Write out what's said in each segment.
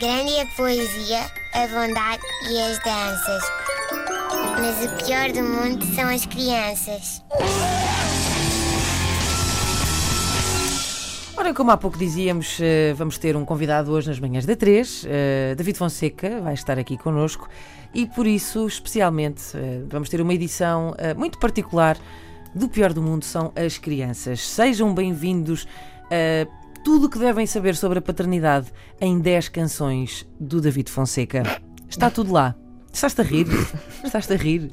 Grande a poesia, a bondade e as danças. Mas o pior do mundo são as crianças. Ora, como há pouco dizíamos, eh, vamos ter um convidado hoje nas manhãs da 3. Eh, David Fonseca vai estar aqui connosco e por isso, especialmente, eh, vamos ter uma edição muito particular do Pior do Mundo são as crianças. Sejam bem-vindos tudo o que devem saber sobre a paternidade em 10 canções do David Fonseca. Está tudo lá. Estás-te a rir? Estás-te a rir?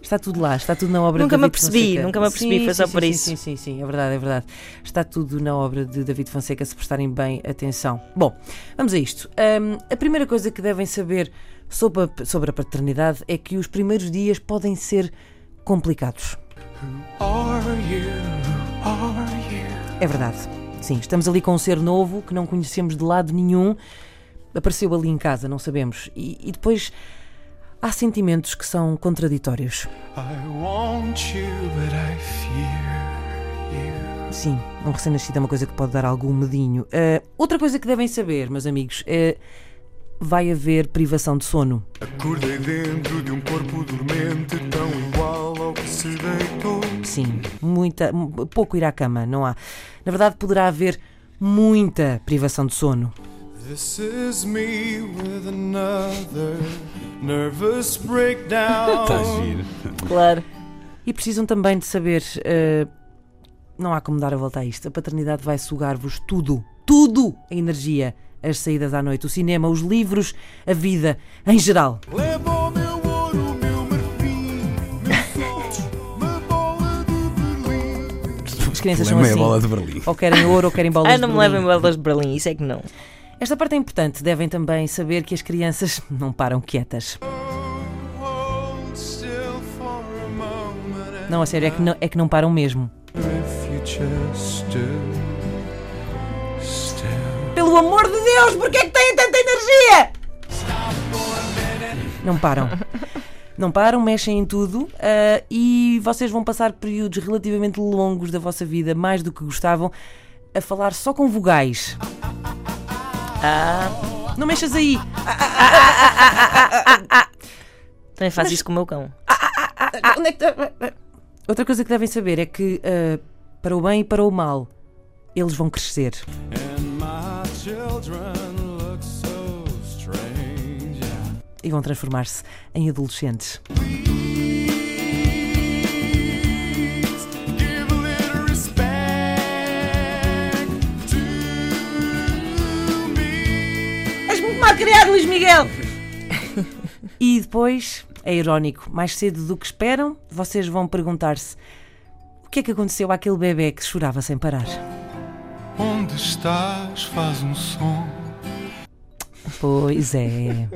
Está tudo lá, está tudo na obra Nunca de me David apercebi, Fonseca. nunca me apercebi, Sim, foi só sim, por sim, isso. Sim, sim, sim, é verdade, é verdade. Está tudo na obra de David Fonseca, se prestarem bem atenção. Bom, vamos a isto. Hum, a primeira coisa que devem saber sobre a, sobre a paternidade é que os primeiros dias podem ser complicados. Are you? Are you? É verdade. Sim, estamos ali com um ser novo que não conhecemos de lado nenhum. Apareceu ali em casa, não sabemos. E, e depois há sentimentos que são contraditórios. You. Sim, um recém-nascido é uma coisa que pode dar algum medinho. Ah, outra coisa que devem saber, meus amigos, é. Vai haver privação de sono. Acordei dentro de um corpo dormente, tão igual ao que se deitou. Sim, muita, pouco ir à cama, não há. Na verdade, poderá haver muita privação de sono. This is me with another nervous breakdown. Está giro. Claro. E precisam também de saber. eh, não há como dar a volta a isto. A paternidade vai sugar-vos tudo, tudo a energia, as saídas à noite, o cinema, os livros, a vida em geral. Leva crianças são é assim. bola de Berlim. Ou querem ouro ou querem bolas Ah, não de me Berlim. levem bolas de Berlim, isso é que não. Esta parte é importante. Devem também saber que as crianças não param quietas. Não, a sério, é que não, é que não param mesmo. Pelo amor de Deus, porquê é que têm tanta energia? Não param. Não param, mexem em tudo ah, e vocês vão passar períodos relativamente longos da vossa vida, mais do que gostavam, a falar só com vogais. Ah, Não mexas aí! também faz isso com o meu cão. É tá? Outra coisa que devem saber é que, ah, para o bem e para o mal, eles vão crescer. And my children e vão transformar-se em adolescentes. És muito mal criado, Luís Miguel! e depois, é irónico, mais cedo do que esperam, vocês vão perguntar-se o que é que aconteceu àquele bebê que chorava sem parar. Onde estás? Faz um som. Pois é.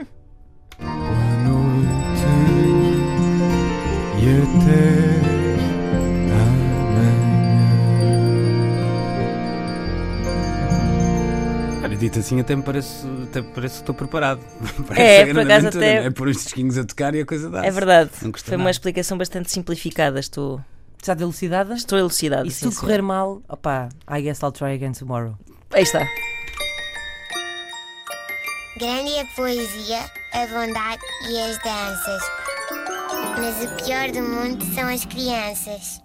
Dito assim, até me parece, até me parece que estou preparado. Parece É, a grande por acaso aventura, até- É pôr os disquinhos a tocar e a coisa dá. É verdade. Não custa Foi uma nada. explicação bastante simplificada. Estou, Está elucidada? estou elucidado. E se sim, tudo correr mal, opá, I guess I'll try again tomorrow. Aí está. Grande é a poesia, a bondade e as danças. Mas o pior do mundo são as crianças.